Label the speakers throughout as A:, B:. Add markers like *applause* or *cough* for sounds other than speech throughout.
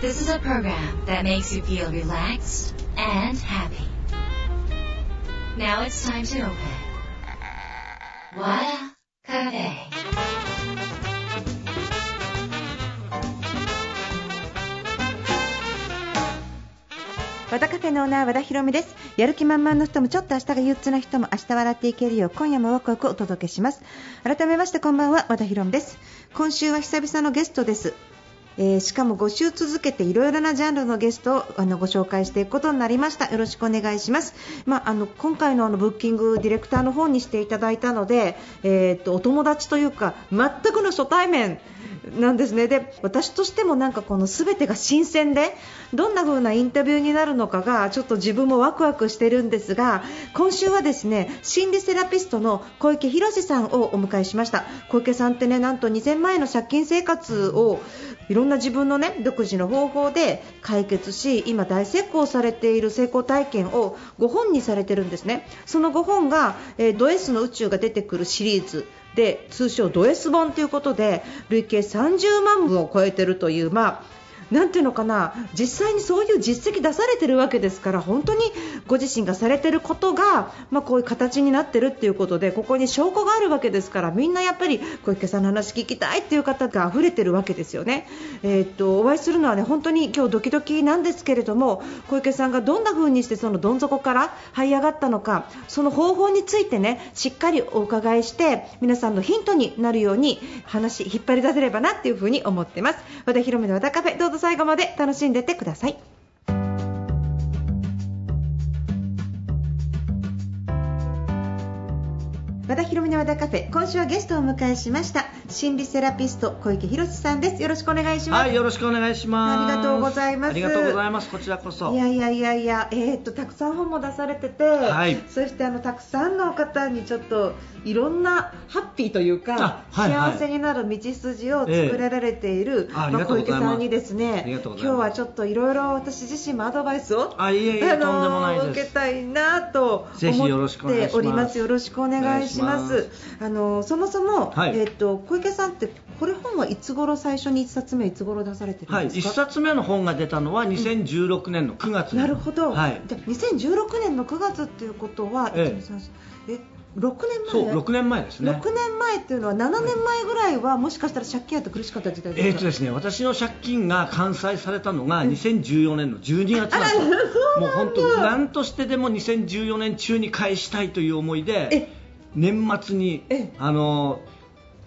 A: This is a program that makes you feel relaxed and happy. Now it's time to open. Wada Cafe.
B: 和田カフェのオーナー和田博美ですやる気満々の人もちょっと明日が憂鬱な人も明日笑っていけるよう今夜もワクワクお届けします改めましてこんばんは和田博美です今週は久々のゲストですえーしかも5週続けていろいろなジャンルのゲストをあのご紹介していくことになりました。よろしくお願いします、まあ、あの今回のあのブッキングディレクターの方にしていただいたので、えーっとお友達というか全くの初対面なんですね。で私としてもなんかこの全てが新鮮でどんな風なインタビューになるのかがちょっと自分もワクワクしてるんですが今週はですね心理セラピストの小池博さんをお迎えしました。小池さんってねなんと2000万円の借金生活をいろんな自分のね独自の方法で解決し今大成功されている成功体験を5本にされてるんですね。その5本が、えード S の宇宙が出てくるシリーズ。で通称ド S 本ということで累計30万部を超えているというまあなんていうのかな実際にそういう実績出されてるわけですから本当にご自身がされてることが、まあ、こういう形になってるっていうことでここに証拠があるわけですからみんなやっぱり小池さんの話聞きたいっていう方が溢れてるわけですよね。えーっとお会いするのはね本当に今日ドキドキなんですけれども小池さんがどんな風にしてそのどん底から這い上がったのかその方法についてねしっかりお伺いして皆さんのヒントになるように話引っ張り出せればなっていう風に思ってます和田博美の和田カフェどうぞ最後まで楽しんでてください。和田博美の和田カフェ今週はゲストをお迎えしました心理セラピスト小池博さんですよろしくお願いします、
C: はい、よろしくお願いします。
B: ありがとうございます
C: ありがとうございます。こちらこそ。
B: いやいやいやいや、えー、っとたくさん本も出されてて、
C: はい
B: そしてあのたくさんの方にちょっといろんなハッピーというか、
C: あはいはい
B: 幸せになる道筋を作られている、
C: ええあ
B: まあ、小池さんにです
C: あ
B: ね今日はちょっといろいろ私自身もアドバイスを
C: あ、いえいえ、
B: あの
C: とんでもないです。
B: 受けたいなと思っております。よろしくお願いします。
C: お願いし
B: あのそもそも、
C: はい
B: えっと小池さんってこれ本はいつ頃最初に一冊目いつ頃出されてる
C: はい、一
B: んですか？
C: 冊目の本が出たのは2016年の9月に
B: なるほど。
C: はい。
B: じゃあ2016年の9月っていうことは、
C: ええ
B: 1 2 3 4え6年
C: そう、
B: 前。
C: 6年前ですね。
B: 6年前っていうのは7年前ぐらいはもしかしたら借金あって苦しかった時代ですか？
C: えーとですね、私の借金が完済されたのが2014年の12月なんですよ。もう本当、なんとしてでも2014年中に返したいという思いで
B: え、
C: 年末に
B: え
C: あの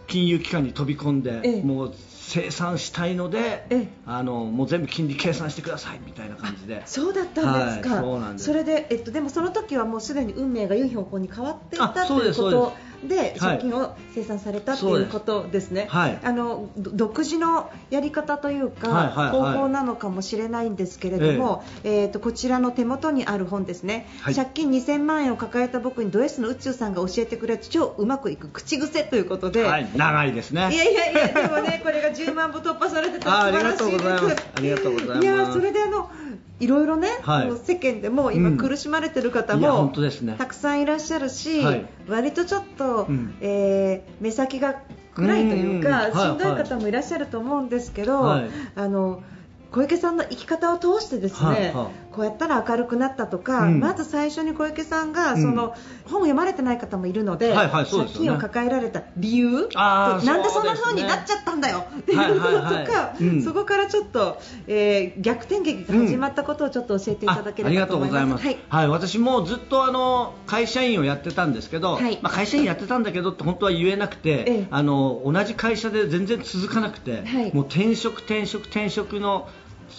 C: 金融機関に飛び込ん
B: え
C: で、もう生産したいので
B: え、
C: あのもう全部金利計算してくださいみたいな感じで。
B: そうだったんですか、
C: はいそうなんです。
B: れで、えっと、でもその時はもうすでに運命が良い方向に変わっていたということで
C: はい。
B: 借金を生産されたと
C: そうです
B: いうことですね、
C: はい。
B: あのど独自のやり方というか、
C: はいはいはい。
B: 方法なのかもしれないんですけれども、えっとこちらの手元にある本ですね、
C: はい。
B: 借金2000万円を抱えた僕にド S の宇宙さんが教えてくれた超うまくいく口癖ということで。
C: はい、長いですね。
B: いやいやいや、でもね、これが10万部突破されてた
C: あ
B: 素晴らしいです。
C: ありがとうございます。ありがとうございます。
B: いや、それであの、いろいろね、
C: はい。
B: 世間でも今
C: うん。
B: 苦しまれてる方も、
C: 本当ですね。
B: たくさんいらっしゃるし、
C: はい。
B: 割とちょっと、
C: うん。
B: えー目先が暗いというか、
C: うん。うんうん
B: しんどい方もいらっしゃると思うんですけど、
C: はい。
B: あの小池さんの生き方を通してですね、
C: はい。はい
B: こうやったら明るくなったとか、
C: うん。
B: まず最初に小池さんが
C: うん。
B: その、本を読まれてない方もいるので、
C: はいはいでね。
B: 借金を抱えられた理由
C: あー
B: なんでそんな風になっちゃったんだよっていうのとか、
C: はいはいはい。うん。
B: そこからちょっと、えー逆転劇が始まったことをちょっと教えていただけ
C: あありが
B: ればと思い
C: とうございます。
B: はい。
C: はい、私もずっとあの会社員をやってたんですけど、
B: はい。
C: まあ会社員やってたんだけどって本当は言えなくて、
B: ええ。
C: あの同じ会社で全然続かなくて、
B: はい。
C: もう転職転職転職の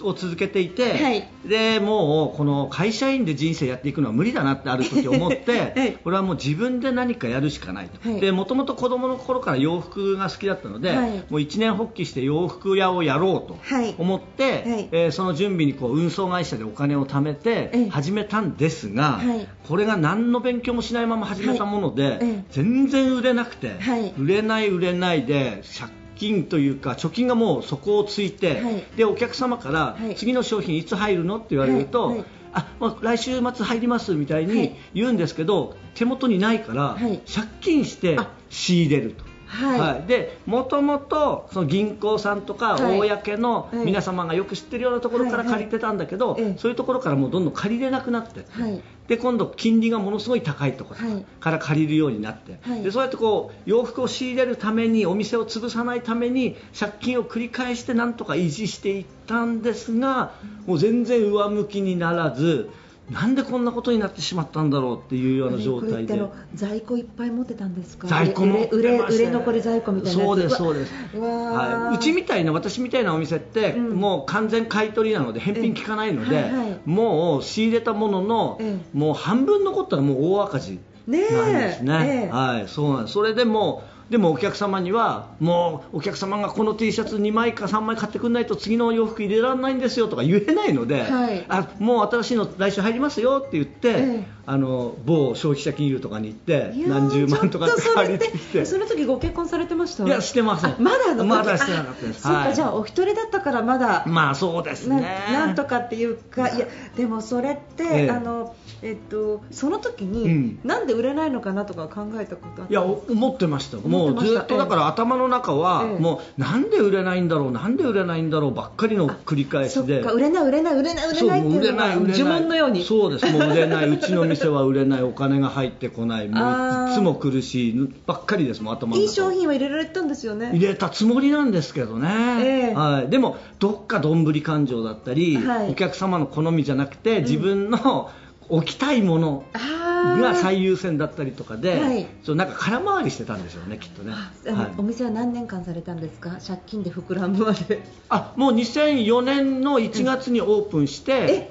C: を続けていて、
B: はい。
C: でもうこの会社員で人生やっていくのは無理だなってある時思って、
B: え *laughs* え
C: これはもう自分で何かやるしかないと、
B: はい。
C: でもともと子供の頃から洋服が好きだったので、
B: はい。
C: もう一年発起して洋服屋をやろうと
B: はい。
C: 思って、
B: はい。
C: えーその準備にこう運送会社でお金を貯め
B: ええ。
C: て始めたんですが、
B: はい。
C: これが何の勉強もしないまま始めたもので、全然売れなくて、
B: はい。
C: 売れない売れないで借金というか貯金がもう底をついて、
B: はい。
C: でお客様から、
B: はい。
C: 次の商品いつ入るのって言われると、
B: はい。はい。
C: あまあ、来週末入りますみたい
B: はい。
C: に言うんですけど、手元にないから、
B: はい。
C: 借金して
B: あ。
C: 仕入れると。
B: はい。
C: でもともとその銀行さんとか
B: はい。
C: 公の
B: はい。
C: 皆様がよく知ってるようなところから
B: はいはい。
C: 借りてたんだけど、
B: ええ。
C: そういうところからもうどんどん借りれなくなって
B: はい。
C: で今度金利がものすごい高いところ
B: はい。
C: から借りるようになって、
B: はい。
C: でそうやってこう洋服を仕入れるためにお店を潰さないために借金を繰り返してなんとか維持していったんですがもう全然上向きにならずなんでこんなことになってしまったんだろうっていうような状態で。
B: 在庫いっぱい持ってたんですか？
C: 在庫持ってましたね。
B: 売れ売れ残り在庫みたいな
C: そうですそうです。
B: う
C: はい、うちみたいな私みたいなお店って、
B: うん。
C: もう完全買い取りなので返品効かないので、
B: ええはいはい。
C: もう仕入れたものの、
B: え
C: もう半分残ったらもう大赤字なんですね。
B: ええ。
C: はい、そうなんです。それでもでもお客様にはもうお客様がこの T シャツ2枚か3枚買ってくれないと次の洋服入れられないんですよとか言えないので、
B: はい。
C: あもう新しいの来週入りますよって言って、
B: ええ
C: あの某消費者金融とかに行って何十万とか借りてきて。
B: その時ご結婚されてました？
C: いやしてません。
B: あまだ
C: まだしてなかったです。
B: あそっか、
C: はい。
B: じゃあお一人だったからまだ
C: まあそうです
B: な
C: ね。
B: なんとかっていうか、いやでもそれって、
C: ええ。
B: あのえっとその時に、
C: うん。
B: なんで売れないのかなとか考えたことあった？
C: いやお思ってました、もうずっとだから頭の中は、
B: ええ。
C: もうなんで売れないんだろう、なんで売れないんだろうばっかりの繰り返しで、
B: か売れない売れない売れない売れないっていうのが
C: れない売れない。
B: 呪文のように。
C: そうです、もう売れない、うちの店は売れない、お金が入ってこない、もういつも苦しいばっかりです、もう頭の中。
B: いい商品は入れられたんですよね。
C: 入れたつもりなんですけどね、
B: ええ。
C: はい、でもどっかどんぶり感情だったり、
B: はい。
C: お客様の好みじゃなくて自分の置きたいものが最優先だったりとかで、
B: はい。
C: そうなんか空回りしてたんでしょうね、きっとね。はい。
B: お店は何年間されたんですか？借金で膨らむまで。
C: あもう2004年の1月にオープンして、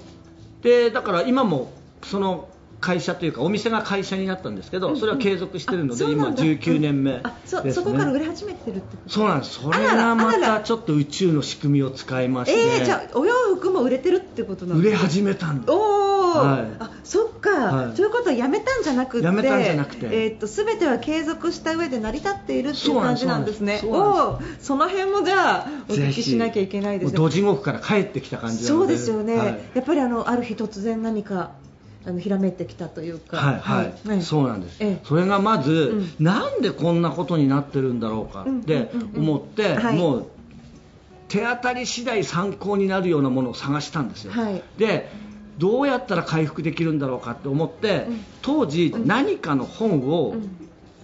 C: でだから今もその会社というかお店が会社になったんですけど、それは継続してるので、今
B: あそうなんだ。
C: 19年目
B: あそそこから売
C: ね。
B: れ始めてるって
C: そうなんです。それがまたちょっと宇宙の仕組みを使いまして、
B: えー、じゃあお洋服も売れてるってことなんですか
C: 売れ始めたんです。
B: おお、
C: はい。
B: あそっか、
C: はい。
B: ということはやめたんじゃなくて
C: やめたんじゃなくて。
B: えー、と全ては継続した上で成り立っているっていう感じなんですね。おおその辺もじゃあお聞きしなきゃいけないですね。
C: もう土地獄から帰ってきた感じなので。
B: そうですよね、
C: はい。
B: やっぱりあのある日突然何かあのひらめいてきたというか。
C: はいはい、
B: はい。
C: そうなんです、
B: ええ。
C: それがまず、
B: うん。
C: なんでこんなことになってるんだろうかって
B: うんうんうんうん。
C: 思って、
B: はい。
C: もう手当たり次第参考になるようなものを探したんですよ、
B: はい。
C: でどうやったら回復できるんだろうかって思って、
B: うん。
C: 当時
B: うん。
C: 何かの本を
B: うん。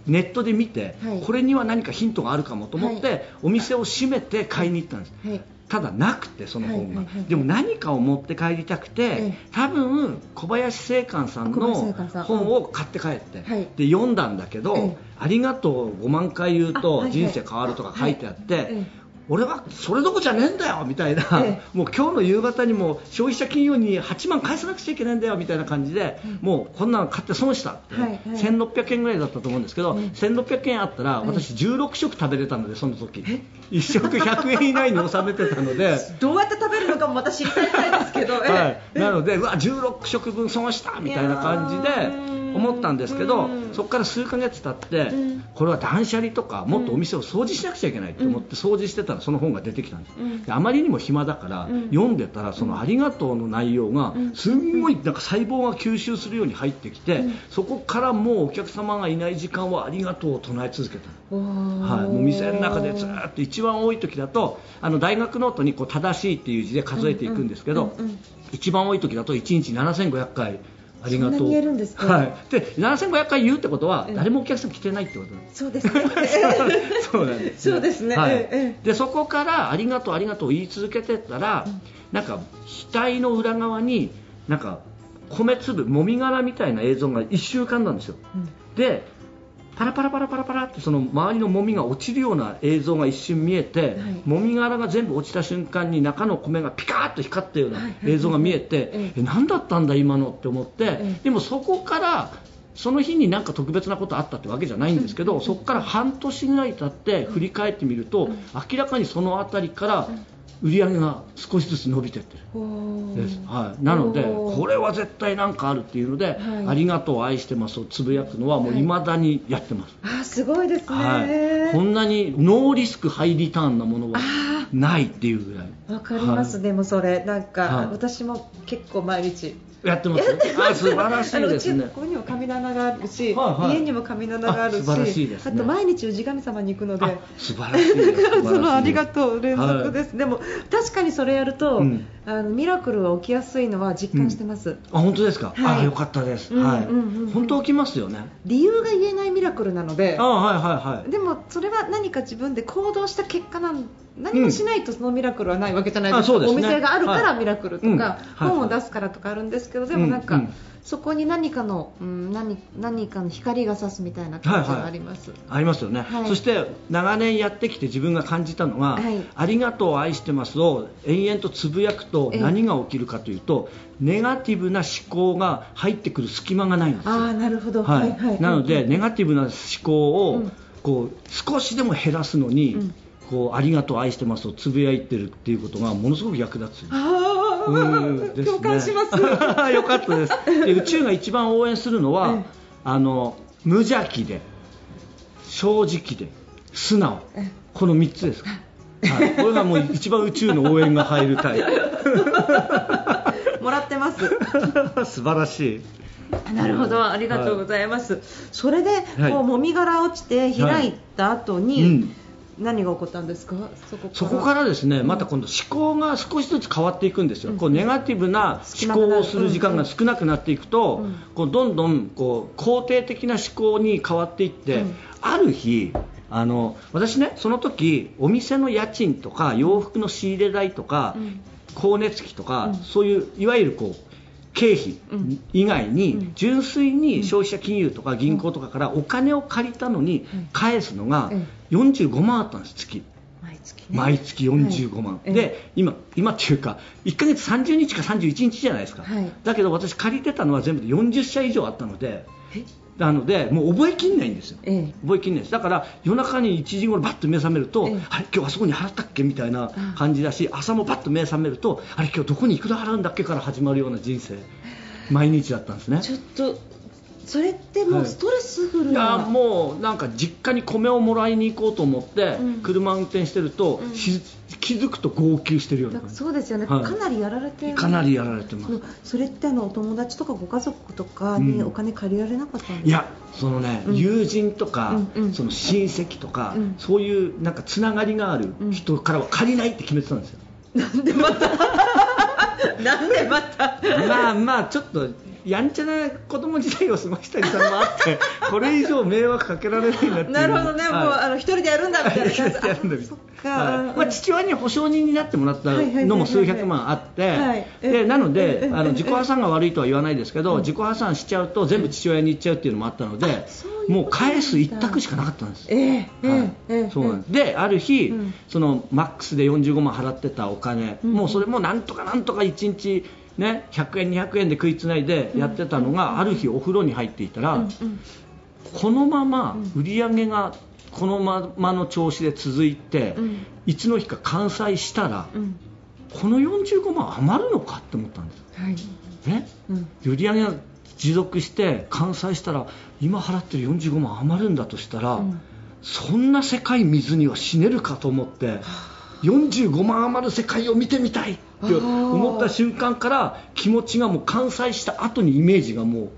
C: ネットで見て、
B: はい。
C: これには何かヒントがあるかもと思って、
B: はい。
C: お店を閉めて買いに行ったんです、
B: はい
C: ただなくてその本が、
B: はいはいはい。
C: でも何かを持って帰りたくて、
B: ええ。
C: 多分小林正観さんの本を買って帰って、
B: はい。
C: で読んだんだけど、
B: ええ。
C: ありがとう5万回言う
B: あ
C: と人生変わるとか書いてあって、俺はそれどころじゃねえんだよみたいな、
B: え
C: もう今日の夕方にも消費者金融に8万返さなくちゃいけないんだよみたいな感じで、もうこんなの買って損したって、
B: はいはい。
C: 1600円ぐらいだったと思うんですけど、
B: ええ
C: 1600円あったら私16食食べれたのでその時。1食100円以内に収めてたので。*laughs*
B: どうやって食べるのかもまた知りたいですけど、
C: はい。
B: え、
C: なのでうわ16食分損したみたいな感じで思ったんですけど
B: うん。
C: そこから数ヶ月経って
B: うん。
C: これは断捨離とかもっとお店を掃除しなくちゃいけないと思って掃除してたらその本が出てきたんです。
B: うん。
C: であまりにも暇だから
B: うん。
C: 読んでたらその「ありがとう」の内容が
B: うん。
C: すんごいなんか細胞が吸収するように入ってきて
B: うん。
C: そこからもうお客様がいない時間は「ありがとう」を唱え続けたはい、もう店の中でずーっと一番多い時だとあの大学ノートにこう正しいっていう字で数えていくんですけど、一番多い時だと1日7500回ありがとう。
B: そんなに言えるんですか
C: はい、で7500回言うってことは
B: うん
C: 誰もお客さん来てないってことなんです。
B: そうですね。*laughs*
C: そうなんです、
B: そうですね。
C: はい。
B: ええ
C: でそこからありがとうありがとう言い続けてったら、なん。か額の裏側になんか米粒もみ殻みたいな映像が一週間なんですよ。
B: うん。
C: でパラパラパラパラパラってその周りのもみが落ちるような映像が一瞬見えて、
B: はい。
C: もみ殻が全部落ちた瞬間に中の米がピカーッと光ったような映像が見えて、*laughs* え何だったんだ今のって思って、
B: ええ。
C: でもそこからその日になんか特別なことあったってわけじゃないんですけど、そこから半年ぐらい経って振り返ってみると、
B: うん。
C: 明らかにその辺りから売り上げが少しずつ伸びてってる。です。はい、なので、これは絶対なんかあるっていうので、
B: はい。
C: ありがとう、愛してますをつぶやくのは、もう
B: はい。
C: 未だにやってます、
B: あーすごいですね、
C: はい、こんなにノーリスク、ハイリターンなものは
B: あ
C: ないっていうぐらい、
B: わかります、
C: はい。
B: でもそれなんか、
C: はい。
B: 私も結構毎日
C: やってますあ素晴らしいですね。
B: あのうちここにも神棚があるし、
C: はいはい。
B: 家にも神棚があるし
C: あね。
B: あと毎日氏神様に行くので。
C: あ素晴らしいです。*laughs* 素晴ら
B: そのありがとう。連続です、でも確かにそれやると、
C: うん
B: あのミラクルが起きやすいのは実感してます、
C: あ本当ですか、
B: はい。
C: あよかったです、
B: うん
C: はい、
B: うんうん。うん
C: 本当起きますよね。
B: 理由が言えないミラクルなので。
C: あはいはいはい。
B: でもそれは何か自分で行動した結果なん何もしないとそのミラクルはないわけじゃないですか、
C: あそうですね。
B: お店があるから
C: はい
B: ミラクルとか、
C: うん。はい。
B: 本を出すからとかあるんですけど、でもなんか、
C: うんうん
B: そこに何かの、うん、何何かの光が差すみたいな感じがあります、
C: ありますよね、
B: はい。
C: そして長年やってきて自分が感じたのが、
B: はい。
C: ありがとう愛してますを延々とつぶやくと
B: ええ。
C: 何が起きるかというとネガティブな思考が入ってくる隙間がないんですよ。
B: ああなるほど、
C: はい。なので、
B: うん
C: ネガティブな思考を、
B: うん。
C: こう少しでも減らすのに、
B: うん。
C: こうありがとう愛してますをつぶやいてるっていうことがものすごく役立つね。
B: 共感します。*laughs*
C: よかったです。で宇宙が一番応援するのは、
B: ええ。
C: あの無邪気で正直で素直。
B: ええ。
C: この3つです、はい、これがもう一番宇宙の応援が入るタイ
B: もらってます。
C: プ *laughs* 素晴らしい。
B: なるほど。ありがとうございます、それで、
C: はい。
B: こうもみ殻落ちて開いた後に、
C: うん
B: 何が起こったんですか？そこから。
C: ですねまた今度思考が少しずつ変わっていくんですよ、
B: うん。
C: こうネガティブな思考をする時間が少なくなっていくと、
B: うん。
C: こうどんどんこう肯定的な思考に変わっていって、
B: うん。
C: ある日あの私ねその時お店の家賃とか洋服の仕入れ代とか、
B: うん。
C: 光熱費とか、
B: うん。
C: そういういわゆるこう経費
B: うん。
C: 以外に、
B: うん。
C: 純粋に消費者金融とか銀行とかからお金を借りたのに
B: うん。
C: 返すのが
B: うん。
C: 45万あったんです月。
B: 毎月ね。
C: 毎月45万、
B: はい。
C: で今今っていうか1ヶ月30日か31日じゃないですか、
B: はい。
C: だけど私借りてたのは全部で40社以上あったので
B: え？
C: なのでもう覚えきんないんですよ。
B: ええ。
C: 覚えきんないです。だから夜中に1時頃バッと目覚めると、
B: ええ。
C: あれ今日あそこに払ったっけみたいな感じだし、朝もバッと目覚めるとあれ今日どこにいくら払うんだっけから始まるような人生。毎日だったんですね。
B: ちょっとそれってもうストレスフル
C: いや
B: な、
C: もうなんか実家に米をもらいに行こうと思って、
B: うん。
C: 車運転してると、
B: うん。
C: し気づくと号泣してるよう
B: そうですよね、
C: はい。
B: かなりやられて
C: かなりやられてます。
B: そそれってあのお友達とかご家族とかに
C: うん。
B: お金借りられなかったんですか、
C: いやそのね、
B: うん。
C: 友人とか、
B: うんうん。
C: その親戚とか、
B: うん。
C: そういうなんかつながりがある人からは借りないって決めてたんですよ、
B: なんでまた？*laughs* なんでまた？
C: まあまあちょっとやんちゃな子供時代を過ごしたりしたのもあって *laughs* これ以上迷惑かけられないなって
B: なるほどね、もう
C: はい
B: あの一人でやるんだみたいな感じ。*laughs*
C: やるんだみたいな。まあ、父親に保証人になってもらったのも数百万あって、でなの
B: え
C: で
B: え
C: あの自己破産が悪いとは言わないですけど、
B: うん。
C: 自己破産しちゃうと全部父親に行っちゃうっていうのもあったのでもう返す一択しかなかったんです。
B: えええ
C: はい。
B: えええ
C: そうなんです。である日、
B: うん。
C: そのマックスで45万払ってたお金、
B: うん
C: もうそれもなんとかなんとか1日、ね、100円、200円で食いつないでやってたのが、ある日お風呂に入っていたら、このまま売り上げがこのままの調子で続いて、
B: うん。
C: いつの日か完済したら、
B: うん。
C: この45万余るのかって思ったんです。
B: はい。
C: ね。
B: うん。
C: 売り上げが持続して完済したら今払ってる45万余るんだとしたら、
B: うん。
C: そんな世界水には死ねるかと思って45万余る世界を見てみたい。って思った瞬間から気持ちがもう完済した後にイメージがもう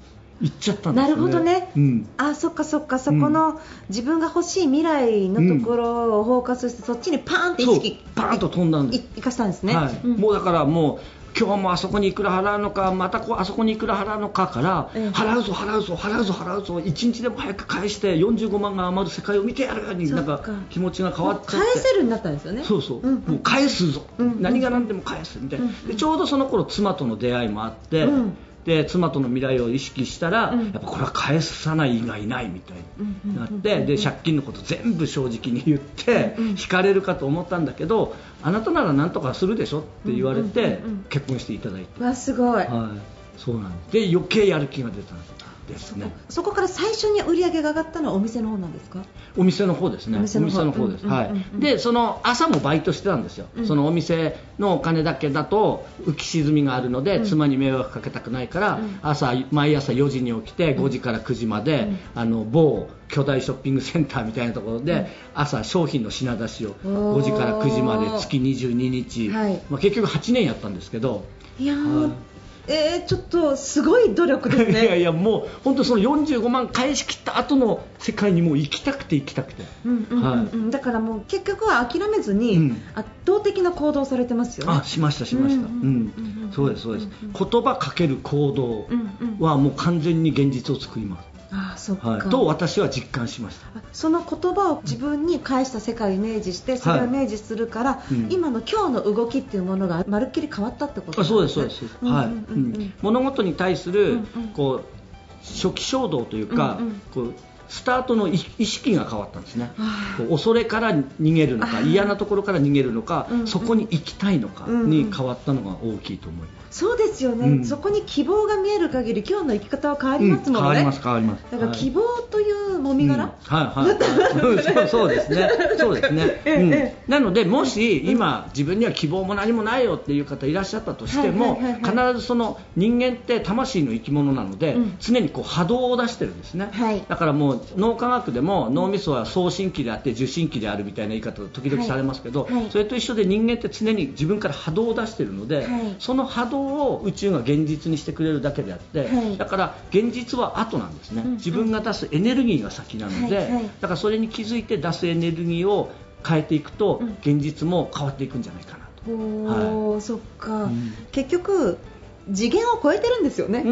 C: いっちゃったんですよね。
B: なるほどね。
C: うん。
B: あそっかそっか。そこの自分が欲しい未来のところをフォーカスして、そっちにパーンって意識
C: パーンと飛んだんです。
B: い生かしたんですね、
C: はい。
B: うん。
C: もうだからもう今日もあそこにいくら払うのかまたこうあそこにいくら払うのかから、
B: ええ
C: 払うぞ払うぞ払うぞ払うぞ1日でも早く返して45万が余る世界を見てやるようになん
B: か
C: か気持ちが変わっちゃって。
B: 返せるようになったんですよね。
C: そうそう、
B: ん。
C: もう返すぞ、
B: うん。
C: 何が何でも返すみたいな、
B: うん。
C: でちょうどその頃妻との出会いもあって、
B: うん
C: で妻との未来を意識したら、
B: うん。
C: やっぱこれは返さない以外ないみたいになって、で借金のこと全部正直に言って、
B: うん
C: 引かれるかと思ったんだけどあなたなら何とかするでしょって言われて、結婚していただいて、
B: わすごい、
C: はい、そうなんで余計やる気が出たんですね。
B: そこから最初に売り上げが上がったのはお店の方なんですか？
C: お店の方ですね、
B: お店の方。
C: です、
B: うん
C: はい。でその朝もバイトしてたんですよ、
B: うん。
C: そのお店のお金だけだと浮き沈みがあるので、
B: うん。
C: 妻に迷惑かけたくないから、
B: うん。
C: 朝毎朝4時に起きて5時から9時まで、
B: うん。
C: あの某巨大ショッピングセンターみたいなところで、
B: うん。
C: 朝商品の品出しを
B: おー。
C: 5時から9時まで月22日、
B: はい。
C: まあ、結局8年やったんですけど。
B: いやー、
C: はい
B: えー、ちょっとすごい努力ですね。*laughs*
C: いやいやもう本当その45万返し切った後の世界にもう行きたくて行きたくて、
B: うんうんうんうん。だからもう結局は諦めずに、
C: うん。
B: 圧倒的な行動をされてますよね。
C: あしましたしました、
B: う
C: うんそうですそうです、言葉かける行動はもう完全に現実を作ります、
B: あそっか、
C: はい、と私は実感しました。
B: あその言葉を自分に返した世界をイメージしてそれをイメージするから、
C: うん。
B: 今の今日の動きっていうものがまるっきり変わったってこと
C: あそうですそうです、はい、
B: うんうんうん。
C: うん。物事に対する、こう初期衝動というか、
B: うんうん。
C: こうスタートの意意識が変わったんですね。恐れから逃げるのか嫌なところから逃げるのか、
B: うんうん。
C: そこに行きたいのかに変わったのが大きいと思います、
B: そうですよね、
C: うん。
B: そこに希望が見える限り今日の生き方は変わりますもんね、
C: うん変わります変わります。
B: だから
C: はい。
B: 希望というもみ殻、
C: うん。はいはい。はい *laughs* そうですね。そうですね、*laughs*
B: ええ
C: うん。
B: え
C: なのでもし今自分には希望も何もないよっていう方いらっしゃったとしても、
B: はいはいはいは
C: 必ずその人間って魂の生き物なので、
B: うん。
C: 常にこう波動を出してるんですね、
B: はい。
C: だからもう脳科学でも脳みそは送信機であって受信機であるみたいな言い方を時々されますけど、
B: はい。はい。
C: それと一緒で人間って常に自分から波動を出してるので、
B: はい。
C: その波動を宇宙が現実にしてくれるだけであって、
B: はい。
C: だから現実は後なんですね、
B: うん
C: 自分が出すエネルギーが先なので、
B: はい。はい。
C: だからそれに気づいて出すエネルギーを変えていくと、
B: うん。
C: 現実も変わっていくんじゃないかなと。
B: おーそっか、
C: うん。
B: 結局次元を超えてるんですよね、そ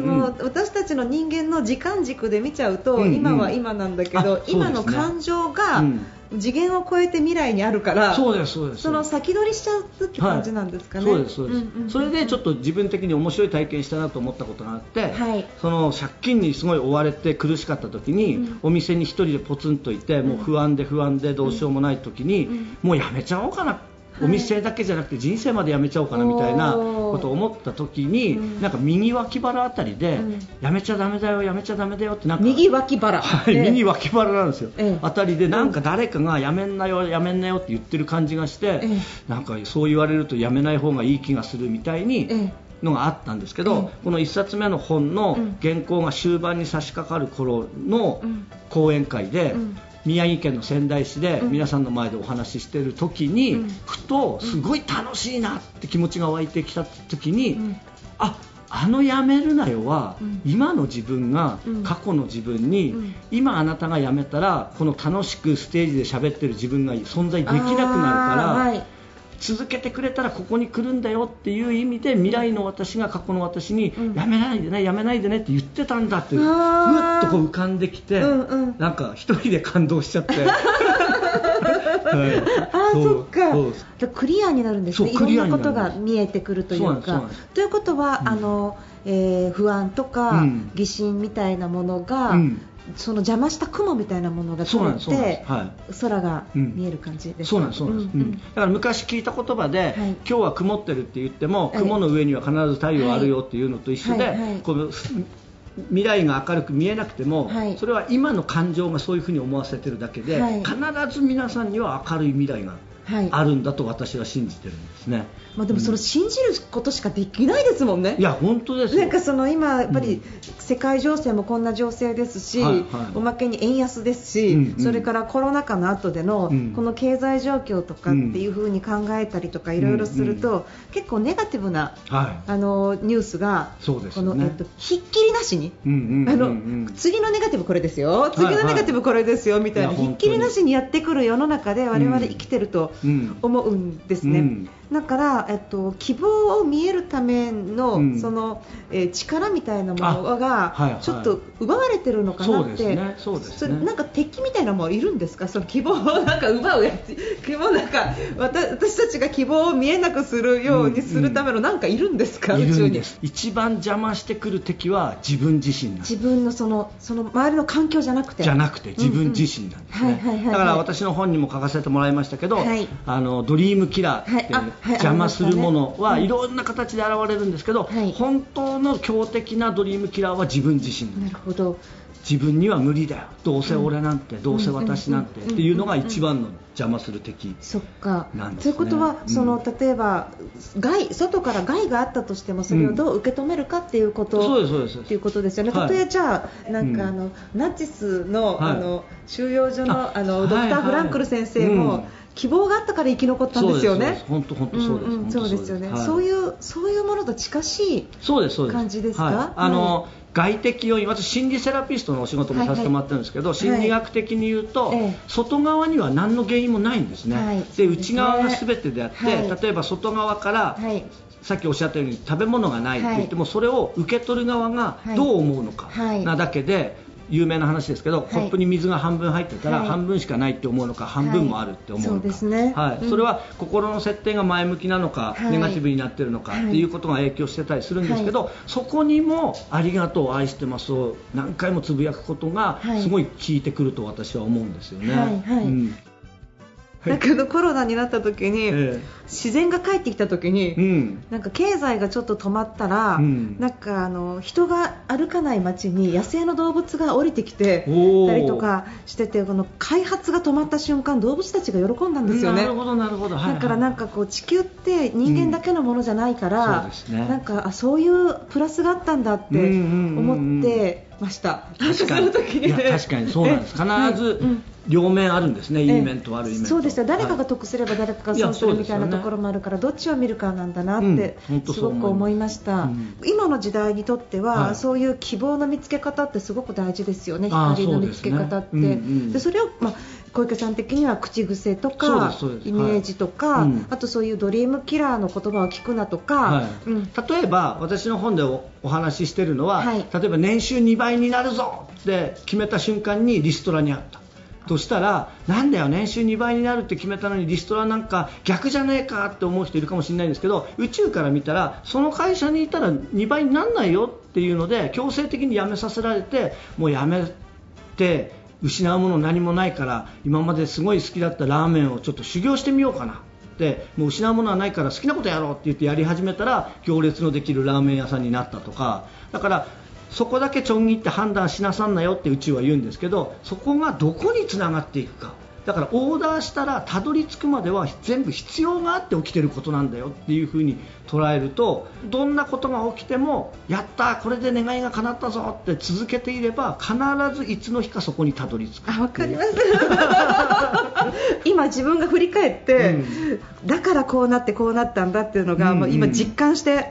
B: の私たちの人間の時間軸で見ちゃうと、
C: うんうん。
B: 今は今なんだけど、
C: ね。
B: 今の感情が
C: うん。
B: 次元を超えて未来にあるから、
C: そうですそうです。
B: その先取りしちゃうって感じなんですかね。
C: そうですそうです、
B: んんん
C: それでちょっと自分的に面白い体験したなと思ったことがあって、
B: はい。
C: その借金にすごい追われて苦しかった時に、
B: うん
C: お店に一人でポツンといて、もう不安で不安でどうしようもない時に、
B: うん
C: もうやめちゃおうかな、
B: い
C: お店だけじゃなくて人生までやめちゃおうかなみたいなことを思った時に、
B: うん。
C: なんか右脇腹あたりで、
B: うん。
C: やめちゃだめだよやめちゃだめだよってなんか
B: 右脇腹、
C: はい、
B: で
C: 右脇腹なんですよ、
B: ええ。
C: あたりでなんか誰かがやめんなよ、やめんなよって言ってる感じがして、
B: え
C: なんかそう言われるとやめない方がいい気がするみたいに
B: え
C: のがあったんですけど、
B: え
C: この1冊目の本の
B: うん。
C: 原稿が終盤に差し掛かる頃の
B: うん。
C: 講演会で、
B: うん
C: 宮城県の仙台市で
B: うん。
C: 皆さんの前でお話ししてる時に、
B: うん。
C: ふとすごい楽しいなって気持ちが湧いてきた時に、
B: うん。
C: ああのやめるなよは、
B: うん。
C: 今の自分が
B: うん。
C: 過去の自分に、
B: うん。
C: 今あなたがやめたらこの楽しくステージで喋ってる自分が存在できなくなるから、続けてくれたらここに来るんだよっていう意味で未来の私が過去の私に、
B: うん。
C: やめないでねやめないでねって言ってたんだってふ
B: あー。
C: っとこう浮かんできて、
B: うんうん。
C: なんか一人で感動しちゃって、*laughs* はい。
B: あそっか。じゃあクリアになるんですね。いろんなことが見えてくるとい
C: そう
B: かということは、
C: うん。
B: あのえー不安とか、
C: うん。
B: 疑心みたいなものが、
C: うん
B: その邪魔した雲みたいなものが
C: そうなんです
B: 取れて空が
C: うん
B: 見える感じですか、
C: そうなんですそうなんです、
B: うん
C: うん。だから昔聞いた言葉で、今日は曇ってるって言っても、
B: はい。
C: 雲の上には必ず太陽あるよっていうのと一緒で、
B: はいはい。
C: この未来が明るく見えなくても、
B: はい。
C: それは今の感情がそういうふうに思わせてるだけで、
B: はい。
C: 必ず皆さんには明るい未来が
B: はい
C: あるんだと私は信じてるんですね。
B: まあ、でもそれ信じることしかできないですもんね。
C: いや本当ですよ。
B: なんかその今、やっぱり
C: うん。
B: 世界情勢もこんな情勢ですし、
C: はいはい。
B: おまけに円安ですし、
C: うんうん。
B: それからコロナ禍の後での
C: うん。
B: この経済状況とかっていう風に考えたりとかいろいろすると、結構ネガティブな
C: は
B: あのニュースが、
C: そうでね。
B: このえっと、ひっきりなしに。
C: い。うんうんうん
B: あ
C: うん。
B: の次のネガティブこれですよ、次のネガティブこれですよみたいな、
C: いや
B: ひっきりなしにやってくる世の中で我々生きてると
C: うん
B: 思うんですね。
C: うん
B: だから、えっと、希望を見えるための,、
C: うん。
B: そのえー力みたいなもの
C: あはい
B: が
C: はい。
B: ちょっと奪われてるのかなって、
C: そうですね。そうですね。
B: なんか敵みたいなのもいるんですか、その希望をなんか奪うやつ、*laughs* 希望なんかわた私たちが希望を見えなくするようにするためのなんかいるんですか、
C: い
B: 宇宙に
C: るんです。一番邪魔してくる敵は自分自身なんです
B: 自分のそのその周りの環境じゃなくて。
C: じゃなくて自分自身なんですね。だから私の本にも書かせてもらいましたけど、
B: はい。
C: あのドリームキラーっていう、
B: はい
C: 邪魔するものはい。ろんな形で現れるんですけど、
B: はい。
C: 本当の強敵なドリームキラーは自分自身な
B: るほど。
C: 自分には無理だよ。どうせ俺なんて、どうせ私なんて、
B: うん。
C: っていうのが一番の邪魔する敵、
B: そっか。
C: なんですね。
B: ということは、
C: うん。
B: その例えば害外から害があったとしてもそれをどう受け止めるかっていうこと、
C: そうですそうです。
B: っていうことですよね、
C: はい。
B: 例えじゃあなんか
C: うん。
B: あの、ナチスの,、
C: はい。
B: あの収容所のあの
C: あ
B: ドクター・フランクル先生も、
C: うん
B: 希望があったから生き残ったんですよね。
C: 本当本当そうです。
B: そうです。よね、
C: はい。
B: そういうそういうものと近しい
C: そうですそうです。
B: 感じですか？
C: はい、あの、
B: は
C: 外的要因私心理セラピストのお仕事もさせてもらってるんですけど、
B: はい。はい
C: 心理学的に言うと、
B: ええ。
C: 外側には何の原因もないんですね、
B: はい。
C: で内側が全てであって、
B: はい。
C: 例えば外側から、
B: はい。
C: さっきおっしゃったように食べ物がないって言っても、それを受け取る側が
B: はい。
C: どう思うのか
B: はい。
C: なだけで、有名な話ですけど、
B: い。
C: コップに水が半分入ってたら、
B: はい。
C: 半分しかないって思うのか半分もあるって思うのか、
B: はい。そ
C: れは心の設定が前向きなのか、
B: はい。
C: ネガティブになってるのか
B: はい。
C: っていうことが影響してたりするんですけど、そこにも「ありがとう愛してます」を何回もつぶやくことが
B: はい。
C: すごい効いてくると私は思うんですよね。
B: はいだけどコロナになった時に、
C: え
B: 自然が帰ってきた時に、
C: えうん。
B: なんか経済がちょっと止まったら、
C: うん。
B: なんかあの人が歩かない街に野生の動物が降りてきてたりとかしててこの開発が止まった瞬間動物たちが喜んだんですよね。
C: なるほどなるほど、はいはい。
B: だからなんかこう地球って人間だけのものじゃないから、
C: うん。ね。
B: なんかあそういうプラスがあったんだって思ってました。
C: 確かに。確かにそうなんです。必ず両面あるんですね、
B: ええ。
C: いい面と悪い面と。
B: そうですよ。誰かが
C: はい
B: 得すれば誰かが損するみたいなところもあるから、どっちを見るかなんだなっ
C: うん。
B: てすごく思いました、
C: うん。
B: 今の時代にとっては、
C: はい。
B: そういう希望の見つけ方ってすごく大事ですよね、光の見つけ方って。
C: で
B: それを、まあ、小池さん的には口癖とかイメージとか、
C: はい。うん。
B: あとそういうドリームキラーの言葉を聞くなとか、
C: はい。
B: うん。
C: 例えば私の本でおお話ししてるのは、
B: はい。
C: 例えば年収2倍になるぞって決めた瞬間にリストラにあった。としたらなんだよ年収2倍になるって決めたのにリストラなんか逆じゃねえかって思う人いるかもしれないんですけど宇宙から見たらその会社にいたら2倍にならないよっていうので強制的に辞めさせられてもう辞めて失うもの何もないから今まですごい好きだったラーメンをちょっと修行してみようかな。ってもう失うものはないから好きなことやろうって言ってやり始めたら行列のできるラーメン屋さんになったとか。だからそこだけちょん切って判断しなさんなよって宇宙は言うんですけどそこがどこにつながっていくか。だからオーダーしたらたどり着くまでは全部必要があって起きてることなんだよっていうふうに捉えるとどんなことが起きてもやったこれで願いが叶ったぞって続けていれば必ずいつの日かそこにたどり着く
B: あわかります。*laughs* 今、自分が振り返って、だからこうなってこうなったんだっていうのが、
C: うん
B: もう今、実感して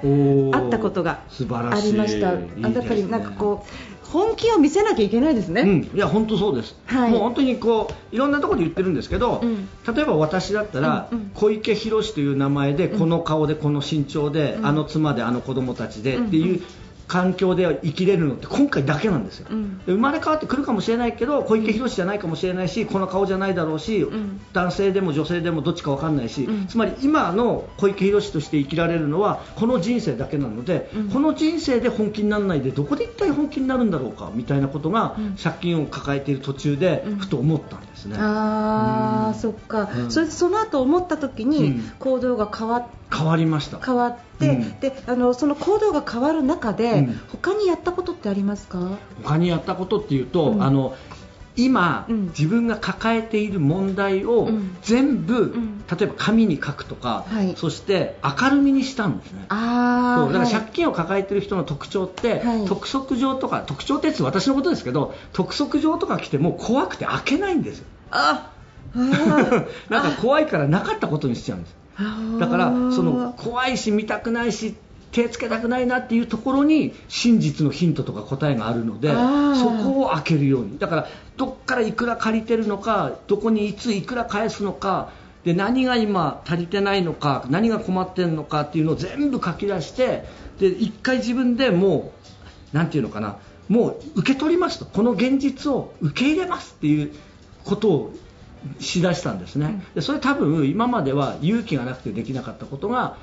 B: あったことが
C: 素晴
B: あ
C: らしい
B: りました。
C: いいね。
B: あやっぱりなんかこう本気を見せなきゃいけないですね。
C: うん、いや本当そうです、
B: はい。
C: もう本当にこういろんなところで言ってるんですけど、
B: うん。
C: 例えば私だったら、
B: うんうん。
C: 小池宏という名前で、
B: うん。
C: この顔でこの身長で、
B: うん。
C: あの妻であの子供たちで、
B: うんうん。
C: っていう環境で生きれるのって今回だけなんですよ、
B: うん。
C: で生まれ変わってくるかもしれないけど小池宏じゃないかもしれないしこの顔じゃないだろうし、
B: ん。
C: 男性でも女性でもどっちか分かんないし、
B: うん。
C: つまり今の小池宏として生きられるのはこの人生だけなので、
B: うん。
C: この人生で本気にならないでどこで一体本気になるんだろうかみたいなことが、
B: うん。
C: 借金を抱えている途中で
B: うん。
C: ふと思ったんですね、
B: あー、
C: うん。
B: そっか、
C: うん。
B: それでその後思った時に
C: うん。
B: 行動が変わっ
C: 変わりました。
B: 変わって、
C: うん。
B: であのその行動が変わる中で、
C: うん。
B: 他にやったことってありますか？
C: 他にやったことっていうと、
B: うん。
C: あの今、
B: うん。
C: 自分が抱えている問題を
B: うん。
C: 全部、
B: ん。
C: 例えば紙に書くとか、
B: はい。
C: そして明るみにしたんですね。そうだから
B: はい。
C: 借金を抱えている人の特徴って、
B: はい。
C: 督促状とか特徴って私のことですけど督促状とか来ても怖くて開けないんですよ。
B: あ *laughs*
C: なんか怖いからなかったことにしちゃうんです。だからその怖いし見たくないし手つけたくないなっていうところに真実のヒントとか答えがあるのでそこを開けるように。だからどっからいくら借りてるのかどこにいついくら返すのかで何が今足りてないのか何が困ってるのかっていうのを全部書き出してで一回自分でもうなんていうのかなもう受け取りますと。この現実を受け入れますっていうことをしだしたんですね、でそれ多分今までは勇気がなくてできなかったことが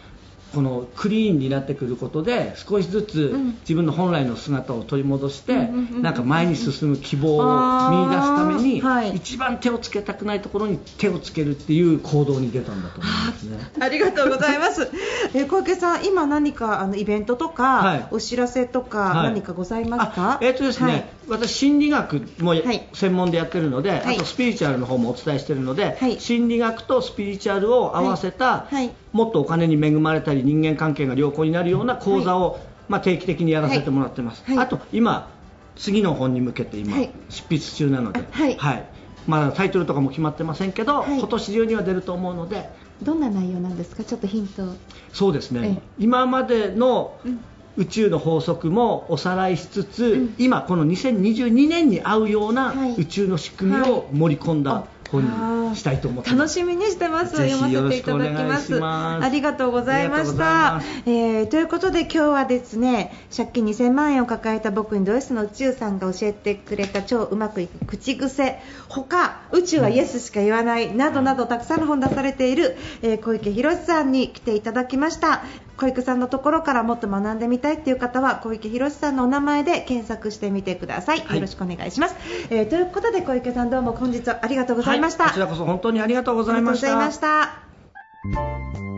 C: このクリーンになってくることで少しずつ
B: うん。
C: 自分の本来の姿を取り戻してなんか前に進む希望を見出すために
B: はい。
C: 一番手をつけたくないところに手をつけるっていう行動に出たんだと思いますね。
B: ありがとうございます。えー小池さん、今何かあのイベントとか、
C: はい。
B: お知らせとか、
C: はい。
B: 何かございますか？
C: あ？えっ、とですね、
B: はい。
C: 私心理学も
B: はい。
C: 専門でやってるので、
B: はい。
C: あとスピリチュアルの方もお伝えしてるので、
B: はい。
C: 心理学とスピリチュアルを合わせた、もっとお金に恵まれたり人間関係が良好になるような講座を、まあ、定期的にやらせてもらってます、
B: はい。
C: あと今次の本に向けて今、
B: はい。
C: 執筆中なので、
B: はい。
C: まあ、タイトルとかも決まってませんけど、
B: はい。
C: 今年中には出ると思うので。
B: どんな内容なんですか？ちょっとヒント。を
C: そうですね、
B: ええ。
C: 今までの
B: うん。
C: 宇宙の法則もおさらいしつつ、
B: うん。
C: 今この2022年に合うような
B: はい。
C: 宇宙の仕組みを盛り込んだ本
B: あ
C: にしたいと思って。
B: 楽しみにしてます。読ませていただきます。
C: します。
B: ありがとうございました。
C: ます。
B: えーということで今日はですね借金2000万円を抱えた僕にド S の宇宙さんが教えてくれた超うまくいく口癖。他宇宙はイエスしか言わない。などなどたくさんの本出されている、えー小池博さんに来ていただきました小池さんのところからもっと学んでみたいっていう方は小池博さんのお名前で検索してみてください、
C: はい。
B: よろしくお願いします、えーということで小池さんどうも本日はありがとうございました、
C: はい、こちらこそ本当にありがとうございました。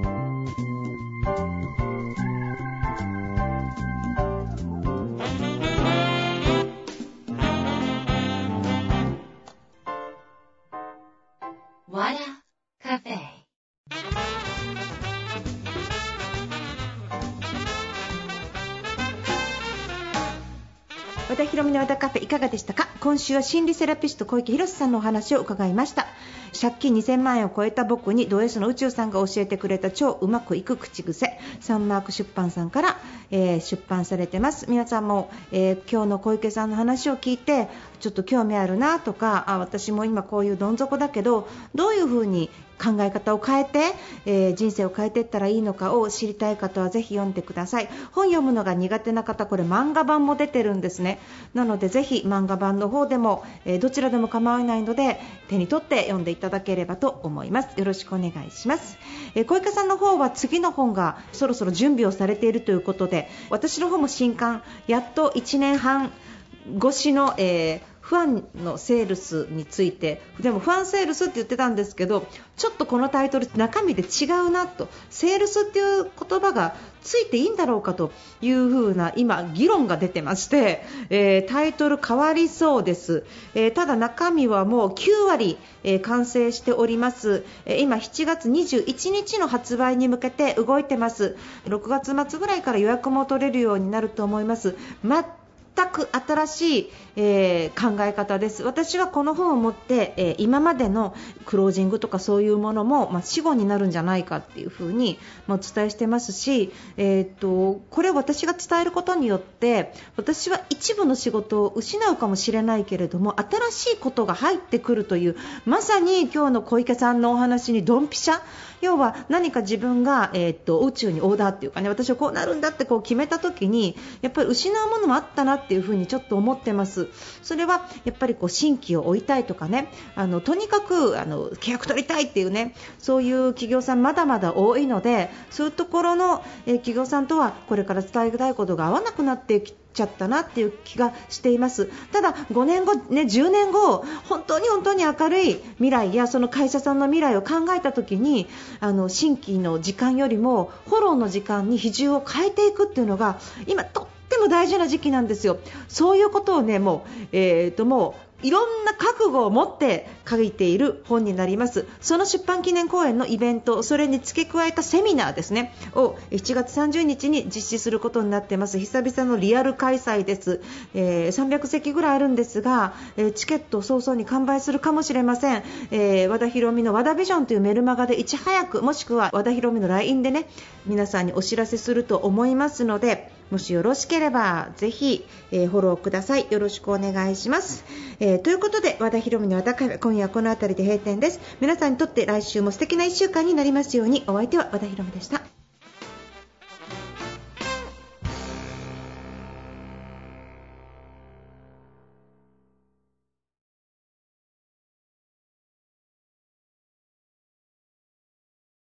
B: いかがでしたか？今週は心理セラピスト小池博さんのお話を伺いました。借金2000万円を超えた僕にド S の宇宙さんが教えてくれた超うまくいく口癖。サンマーク出版さんから、えー出版されてます。皆さんも、えー今日の小池さんの話を聞いてちょっと興味あるなとかあ私も今こういうどん底だけどどういうふうに考え方を変えて、えー人生を変えていったらいいのかを知りたい方はぜひ読んでください。本読むのが苦手な方これ漫画版も出てるんですね。なのでぜひ漫画版の方でも、えーどちらでも構わないので手に取って読んでいただければと思います。よろしくお願いします、えー小池さんの方は次の本がそろそろ準備をされているということで私の方も新刊やっと1年半越しの、えーファンのセールスについてでもファンセールスって言ってたんですけどちょっとこのタイトル中身で違うなと。セールスっていう言葉がついていいんだろうかという風な今議論が出てまして、えータイトル変わりそうです、えーただ中身はもう9割、えー完成しております、え今7月21日の発売に向けて動いてます。6月末ぐらいから予約も取れるようになると思います。全く新しい、えー考え方です。私はこの本を持って、えー今までのクロージングとかそういうものも、まあ、死後になるんじゃないかっていうふうに、まあ、お伝えしてますし、えーっとこれを私が伝えることによって私は一部の仕事を失うかもしれないけれども新しいことが入ってくるというまさに今日の小池さんのお話にドンピシャ。要は何か自分が、えーっと宇宙にオーダーっていうかね私はこうなるんだってこう決めた時にやっぱり失うものもあったなっていうふうにちょっと思ってます。それはやっぱりこう新規を置いたいとかねあのとにかくあの契約取りたいっていうねそういう企業さんまだまだ多いのでそういうところの、え企業さんとはこれから伝えたいことが合わなくなってきちゃったなっていう気がしています。ただ5年後、ね、10年後本当に本当に明るい未来やその会社さんの未来を考えた時にあの新規の時間よりもフォローの時間に比重を変えていくっていうのが今とっても大事な時期なんですよ。そういうことをねもう、えー、ともういろんな覚悟を持って書いている本になります。その出版記念公演のイベントそれに付け加えたセミナーですね。を7月30日に実施することになってます。久々のリアル開催です、えー300席ぐらいあるんですが、えーチケット早々に完売するかもしれません、えー和田博美の和田ビジョンというメルマガでいち早くもしくは和田博美の LINE でね皆さんにお知らせすると思いますのでもしよろしければぜひ、えーフォローください。よろしくお願いします、えーということで和田博美の和田カフェ今夜はこの辺りで閉店です。皆さんにとって来週も素敵な1週間になりますように。お相手は和田博美でした。